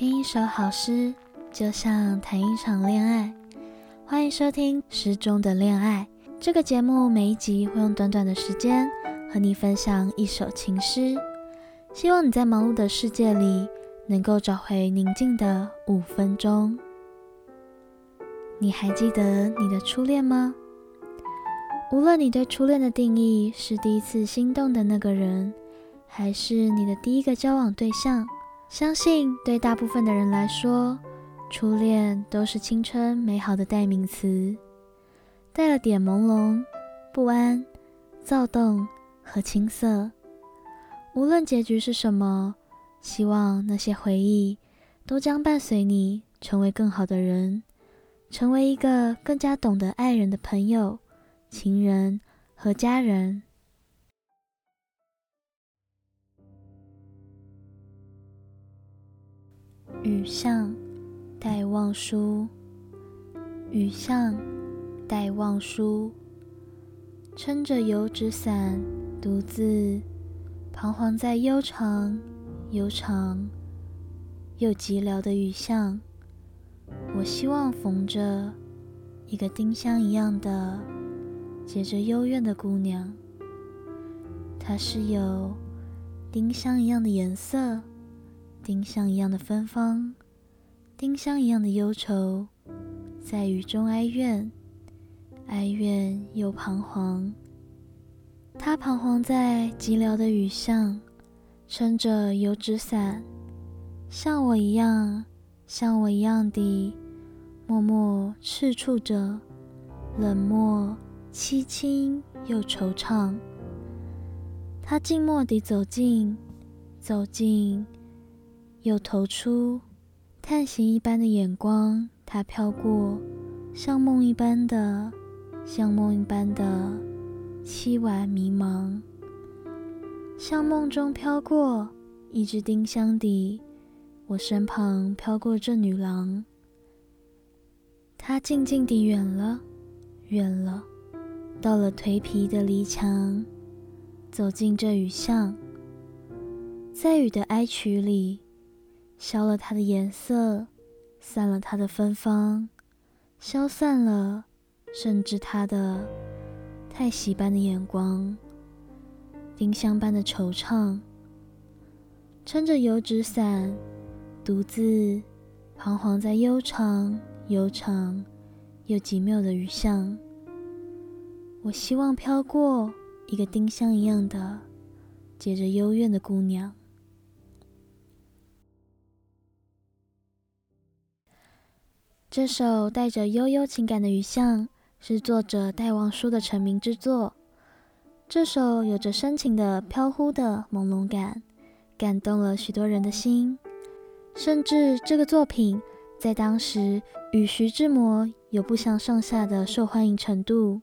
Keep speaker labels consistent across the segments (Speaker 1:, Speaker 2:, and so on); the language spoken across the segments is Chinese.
Speaker 1: 听一首好诗，就像谈一场恋爱。欢迎收听《诗中的恋爱》这个节目，每一集会用短短的时间和你分享一首情诗。希望你在忙碌的世界里，能够找回宁静的五分钟。你还记得你的初恋吗？无论你对初恋的定义是第一次心动的那个人，还是你的第一个交往对象，相信对大部分的人来说，初恋都是青春美好的代名词，带了点朦胧、不安、躁动和青涩。无论结局是什么，希望那些回忆都将伴随你成为更好的人，成为一个更加懂得爱人的朋友、情人和家人。雨巷。戴望舒，雨巷，戴望舒，撑着油纸伞，独自彷徨在悠长、悠长又寂寥的雨巷。我希望逢着一个丁香一样的结着幽怨的姑娘，她是有丁香一样的颜色，丁香一样的芬芳。丁香一样的忧愁，在雨中哀怨，哀怨又彷徨。他彷徨在寂寥的雨巷，撑着油纸伞，像我一样，像我一样的默默赤触着，冷漠、凄清又惆怅。他静默地走近，走近，又投出。探险一般的眼光，它飘过，像梦一般的，像梦一般的凄婉迷茫，像梦中飘过一只丁香的，我身旁飘过这女郎，她静静地远了，远了，到了颓圮的篱墙，走进这雨巷，在雨的哀曲里。消了它的颜色，散了它的芬芳，消散了，甚至它的太息般的眼光，丁香般的惆怅。撑着油纸伞，独自彷徨在悠长、悠长又寂寥的雨巷。我希望飘过一个丁香一样的结着幽怨的姑娘。这首带着悠悠情感的《雨巷》是作者戴望舒的成名之作。这首有着深情的飘忽的朦胧感，感动了许多人的心。甚至这个作品在当时与徐志摩有不相上下的受欢迎程度。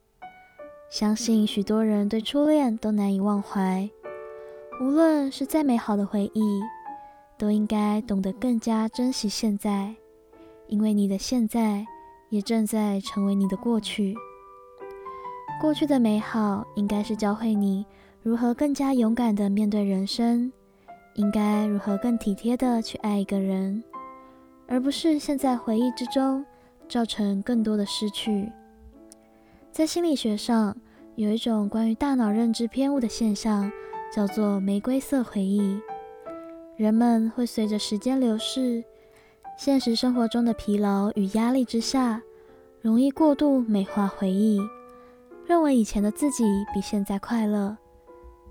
Speaker 1: 相信许多人对初恋都难以忘怀。无论是再美好的回忆，都应该懂得更加珍惜现在。因为你的现在也正在成为你的过去。过去的美好应该是教会你如何更加勇敢地面对人生，应该如何更体贴地去爱一个人，而不是陷在回忆之中，造成更多的失去。在心理学上，有一种关于大脑认知偏误的现象，叫做玫瑰色回忆。人们会随着时间流逝。现实生活中的疲劳与压力之下，容易过度美化回忆，认为以前的自己比现在快乐，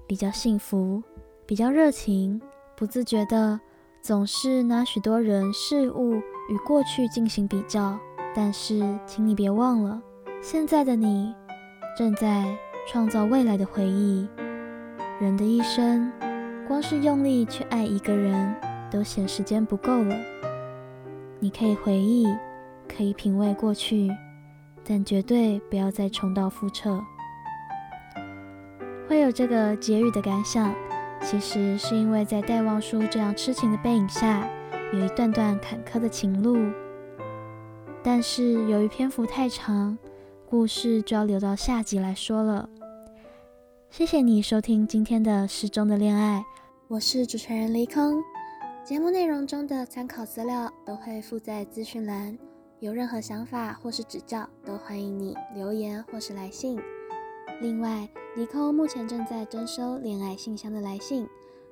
Speaker 1: 比较幸福，比较热情，不自觉地总是拿许多人事物与过去进行比较。但是，请你别忘了，现在的你正在创造未来的回忆。人的一生，光是用力去爱一个人，都嫌时间不够了。你可以回忆，可以品味过去，但绝对不要再重蹈覆辙。会有这个结语的感想，其实是因为在戴望舒这样痴情的背影下，有一段段坎坷的情路。但是由于篇幅太长，故事就要留到下集来说了。谢谢你收听今天的诗中的恋爱，我是主持人黎康。节目内容中的参考资料都会附在资讯栏，有任何想法或是指教，都欢迎你留言或是来信。另外，尼寇目前正在征收恋爱信箱的来信，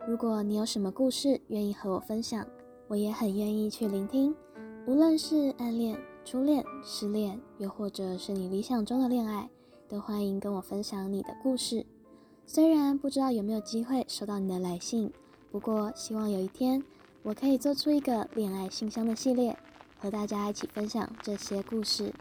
Speaker 1: 如果你有什么故事愿意和我分享，我也很愿意去聆听。无论是暗恋、初恋、失恋，又或者是你理想中的恋爱，都欢迎跟我分享你的故事。虽然不知道有没有机会收到你的来信，不过希望有一天。我可以做出一个恋爱信箱的系列，和大家一起分享这些故事。